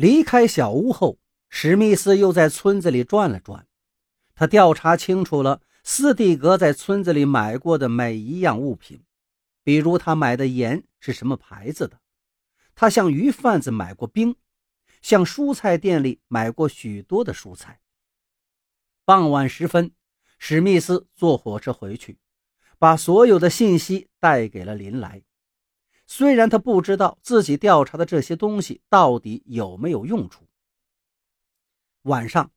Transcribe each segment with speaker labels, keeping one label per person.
Speaker 1: 离开小屋后，史密斯又在村子里转了转。他调查清楚了斯蒂格在村子里买过的每一样物品，比如他买的盐是什么牌子的，他向鱼贩子买过冰，向蔬菜店里买过许多的蔬菜。傍晚时分，史密斯坐火车回去，把所有的信息带给了林来。虽然他不知道自己调查的这些东西到底有没有用处。晚上，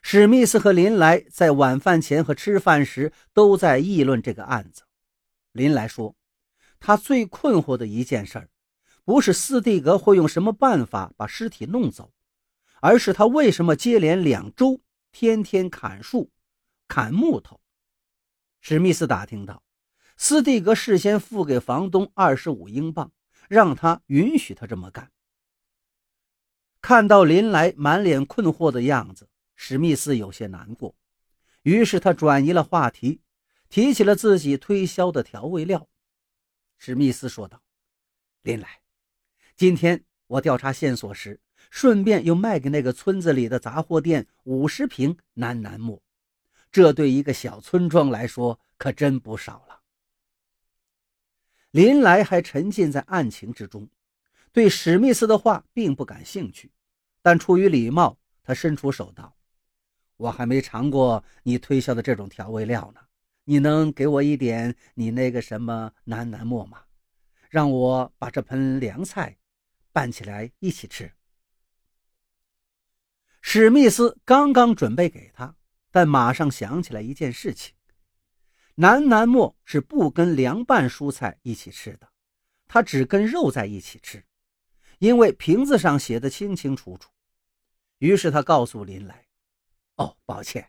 Speaker 1: 史密斯和林来在晚饭前和吃饭时都在议论这个案子。林来说，他最困惑的一件事不是斯蒂格会用什么办法把尸体弄走，而是他为什么接连两周天天砍树、砍木头。史密斯打听到。斯蒂格事先付给房东二十五英镑，让他允许他这么干。看到林来满脸困惑的样子，史密斯有些难过，于是他转移了话题，提起了自己推销的调味料。史密斯说道：“林来，今天我调查线索时，顺便又卖给那个村子里的杂货店五十瓶南楠木，这对一个小村庄来说可真不少了。”林来还沉浸在案情之中，对史密斯的话并不感兴趣，但出于礼貌，他伸出手道：“我还没尝过你推销的这种调味料呢，你能给我一点你那个什么南南沫吗？让我把这盆凉菜拌起来一起吃。”史密斯刚刚准备给他，但马上想起来一件事情。南南沫是不跟凉拌蔬菜一起吃的，他只跟肉在一起吃，因为瓶子上写的清清楚楚。于是他告诉林来：“哦，抱歉，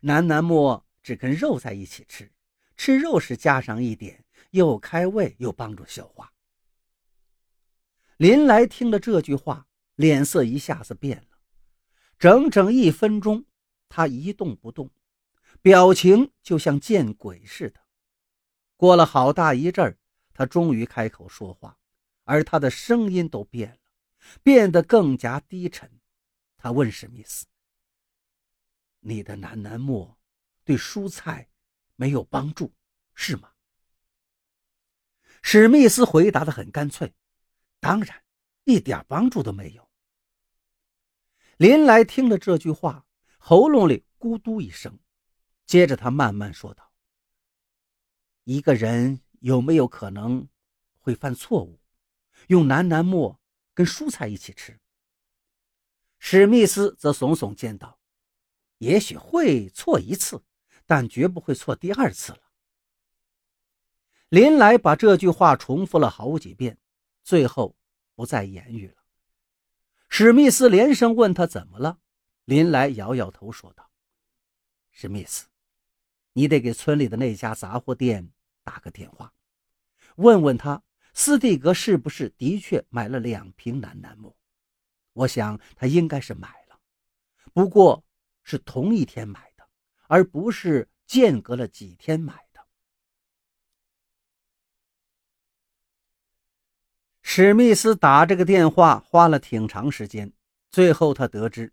Speaker 1: 南南沫只跟肉在一起吃，吃肉时加上一点，又开胃又帮助消化。”林来听了这句话，脸色一下子变了，整整一分钟，他一动不动。表情就像见鬼似的。过了好大一阵儿，他终于开口说话，而他的声音都变了，变得更加低沉。他问史密斯：“你的南南沫对蔬菜没有帮助，是吗？”史密斯回答的很干脆：“当然，一点帮助都没有。”林来听了这句话，喉咙里咕嘟一声。接着，他慢慢说道：“一个人有没有可能会犯错误，用南南沫跟蔬菜一起吃？”史密斯则耸耸肩道：“也许会错一次，但绝不会错第二次了。”林来把这句话重复了好几遍，最后不再言语了。史密斯连声问他怎么了，林来摇摇头说道：“史密斯。”你得给村里的那家杂货店打个电话，问问他斯蒂格是不是的确买了两瓶楠楠木。我想他应该是买了，不过是同一天买的，而不是间隔了几天买的。史密斯打这个电话花了挺长时间，最后他得知，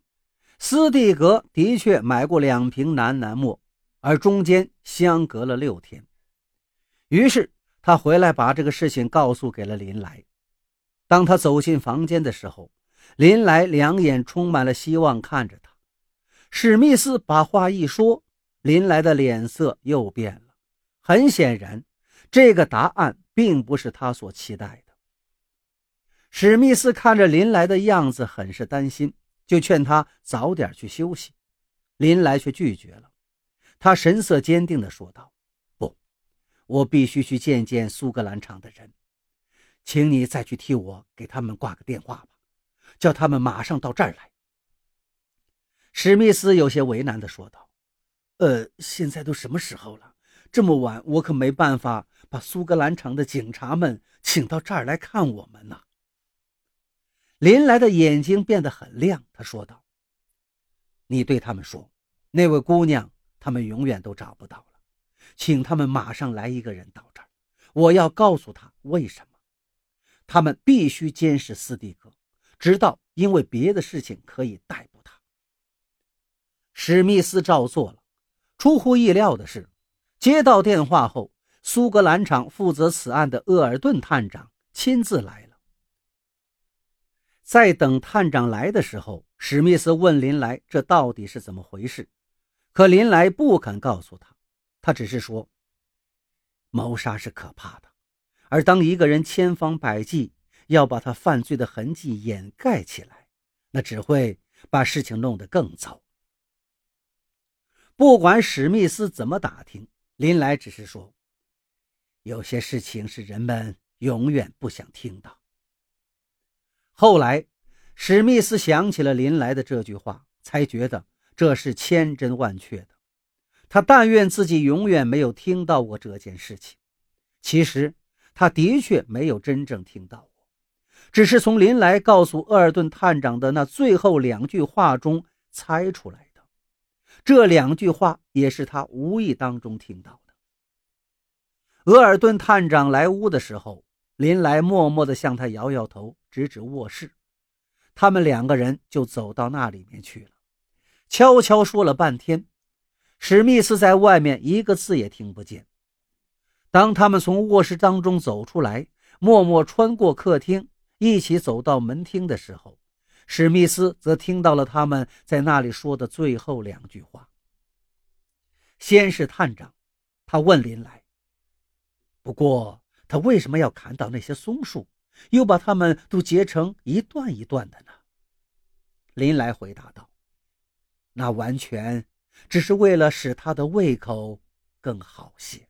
Speaker 1: 斯蒂格的确买过两瓶楠楠木。而中间相隔了六天，于是他回来把这个事情告诉给了林来。当他走进房间的时候，林来两眼充满了希望看着他。史密斯把话一说，林来的脸色又变了。很显然，这个答案并不是他所期待的。史密斯看着林来的样子，很是担心，就劝他早点去休息。林来却拒绝了。他神色坚定地说道：“不，我必须去见见苏格兰场的人，请你再去替我给他们挂个电话吧，叫他们马上到这儿来。”史密斯有些为难地说道：“呃，现在都什么时候了？这么晚，我可没办法把苏格兰场的警察们请到这儿来看我们呢。”林来的眼睛变得很亮，他说道：“你对他们说，那位姑娘。”他们永远都找不到了，请他们马上来一个人到这儿，我要告诉他为什么。他们必须监视斯蒂克，直到因为别的事情可以逮捕他。史密斯照做了。出乎意料的是，接到电话后，苏格兰场负责此案的厄尔顿探长亲自来了。在等探长来的时候，史密斯问林莱：“这到底是怎么回事？”可林莱不肯告诉他，他只是说：“谋杀是可怕的，而当一个人千方百计要把他犯罪的痕迹掩盖起来，那只会把事情弄得更糟。”不管史密斯怎么打听，林莱只是说：“有些事情是人们永远不想听到。”后来，史密斯想起了林莱的这句话，才觉得这是千真万确的。他但愿自己永远没有听到过这件事情。其实，他的确没有真正听到过，只是从林来告诉厄尔顿探长的那最后两句话中猜出来的。这两句话也是他无意当中听到的。厄尔顿探长来屋的时候，林来默默地向他摇摇头，指指卧室。他们两个人就走到那里面去了，悄悄说了半天。史密斯在外面一个字也听不见。当他们从卧室当中走出来，默默穿过客厅，一起走到门厅的时候。史密斯则听到了他们在那里说的最后两句话。先是探长，他问林来：“不过他为什么要砍倒那些松树，又把它们都截成一段一段的呢？”林来回答道：“那完全只是为了使他的胃口更好些。”